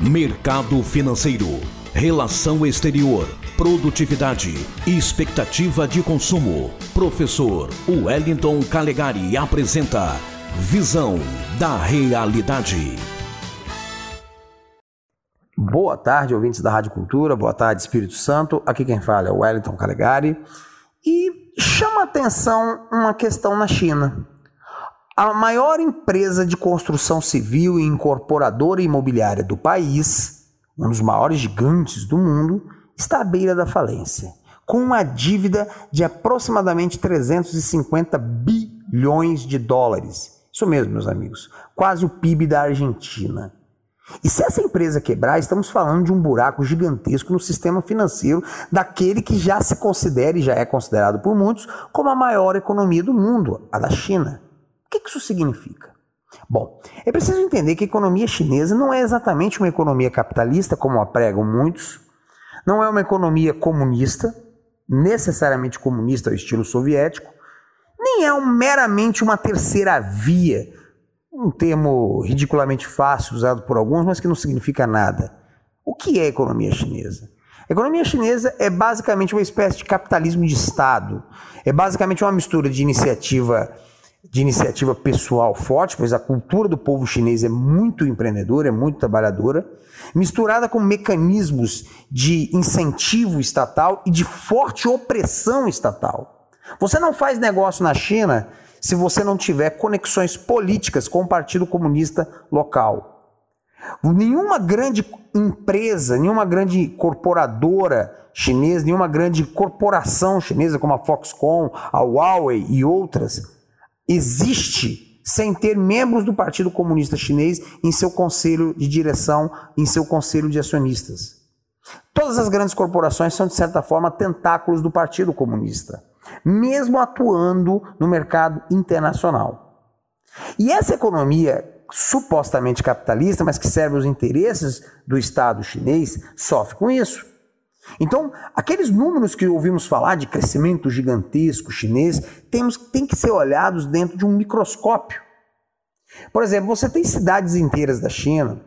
Mercado financeiro, relação exterior, produtividade expectativa de consumo. Professor Wellington Calegari apresenta Visão da Realidade. Boa tarde, ouvintes da Rádio Cultura, boa tarde, Espírito Santo. Aqui quem fala é o Wellington Calegari. E chama atenção uma questão na China. A maior empresa de construção civil e incorporadora imobiliária do país, um dos maiores gigantes do mundo, está à beira da falência, com uma dívida de aproximadamente 350 bilhões de dólares. Isso mesmo, meus amigos, quase o PIB da Argentina. E se essa empresa quebrar, estamos falando de um buraco gigantesco no sistema financeiro daquele que já se considera e já é considerado por muitos como a maior economia do mundo, a da China. O que isso significa? Bom, é preciso entender que a economia chinesa não é exatamente uma economia capitalista, como a pregam muitos, não é uma economia comunista, necessariamente comunista ao estilo soviético, nem é um, meramente uma terceira via, um termo ridiculamente fácil usado por alguns, mas que não significa nada. O que é economia chinesa? A economia chinesa é basicamente uma espécie de capitalismo de Estado. É basicamente uma mistura de iniciativa de iniciativa pessoal forte, pois a cultura do povo chinês é muito empreendedora, é muito trabalhadora, misturada com mecanismos de incentivo estatal e de forte opressão estatal. Você não faz negócio na China se você não tiver conexões políticas com o Partido Comunista local. Nenhuma grande empresa, nenhuma grande corporadora chinesa, nenhuma grande corporação chinesa como a Foxconn, a Huawei e outras existe sem ter membros do Partido Comunista Chinês em seu conselho de direção, em seu conselho de acionistas. Todas as grandes corporações são, de certa forma, tentáculos do Partido Comunista, mesmo atuando no mercado internacional. E essa economia supostamente capitalista, mas que serve aos interesses do Estado chinês, sofre com isso. Então, aqueles números que ouvimos falar de crescimento gigantesco chinês, temos, tem que ser olhados dentro de um microscópio. Por exemplo, você tem cidades inteiras da China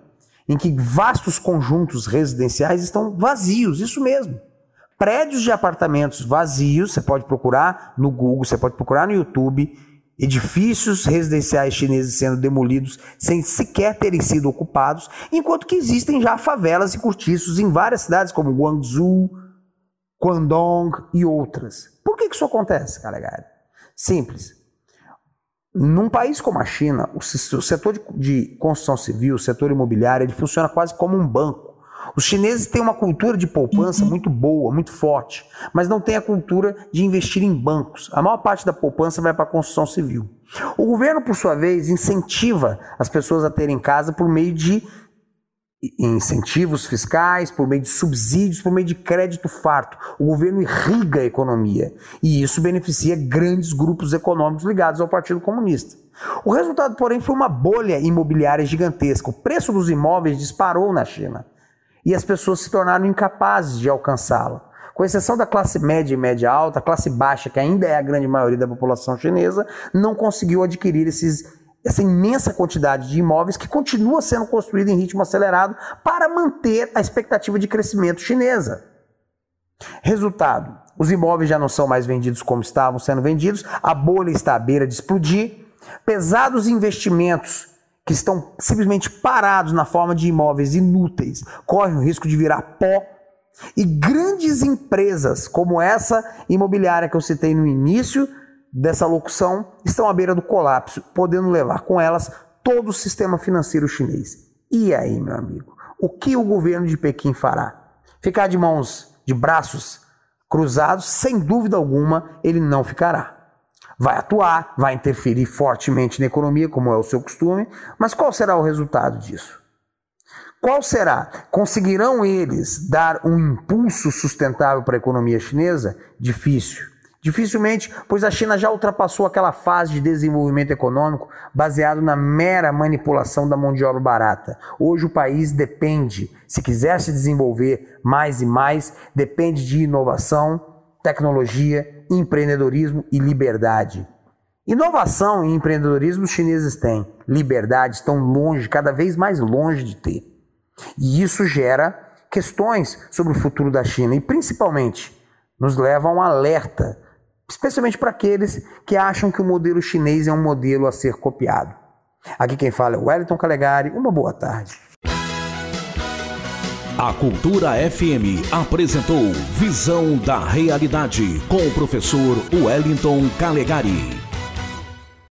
em que vastos conjuntos residenciais estão vazios, isso mesmo. Prédios de apartamentos vazios, você pode procurar no Google, você pode procurar no YouTube, edifícios residenciais chineses sendo demolidos sem sequer terem sido ocupados, enquanto que existem já favelas e cortiços em várias cidades como Guangzhou, Guangdong e outras. Por que isso acontece, Calegari? Simples. Num país como a China, o setor de construção civil, o setor imobiliário, ele funciona quase como um banco. Os chineses têm uma cultura de poupança muito boa, muito forte, mas não têm a cultura de investir em bancos. A maior parte da poupança vai para a construção civil. O governo, por sua vez, incentiva as pessoas a terem casa por meio de incentivos fiscais, por meio de subsídios, por meio de crédito farto. O governo irriga a economia e isso beneficia grandes grupos econômicos ligados ao Partido Comunista. O resultado, porém, foi uma bolha imobiliária gigantesca. O preço dos imóveis disparou na China e as pessoas se tornaram incapazes de alcançá-la. Com exceção da classe média e média alta, a classe baixa, que ainda é a grande maioria da população chinesa, não conseguiu adquirir esses, essa imensa quantidade de imóveis que continua sendo construída em ritmo acelerado para manter a expectativa de crescimento chinesa. Resultado: os imóveis já não são mais vendidos como estavam sendo vendidos, a bolha está à beira de explodir, pesados investimentos que estão simplesmente parados na forma de imóveis inúteis, correm o risco de virar pó. E grandes empresas, como essa imobiliária que eu citei no início dessa locução, estão à beira do colapso, podendo levar com elas todo o sistema financeiro chinês. E aí, meu amigo, o que o governo de Pequim fará? Ficar de mãos, de braços cruzados? Sem dúvida alguma, ele não ficará vai atuar, vai interferir fortemente na economia, como é o seu costume, mas qual será o resultado disso? Qual será? Conseguirão eles dar um impulso sustentável para a economia chinesa? Difícil. Dificilmente, pois a China já ultrapassou aquela fase de desenvolvimento econômico baseado na mera manipulação da mão de obra barata. Hoje o país depende, se quiser se desenvolver mais e mais, depende de inovação, tecnologia, empreendedorismo e liberdade. Inovação e empreendedorismo os chineses têm. Liberdade estão longe, cada vez mais longe de ter. E isso gera questões sobre o futuro da China e, principalmente, nos leva a um alerta, especialmente para aqueles que acham que o modelo chinês é um modelo a ser copiado. Aqui quem fala é Wellington Calegari. Uma boa tarde. A Cultura FM apresentou Visão da Realidade com o professor Wellington Calegari.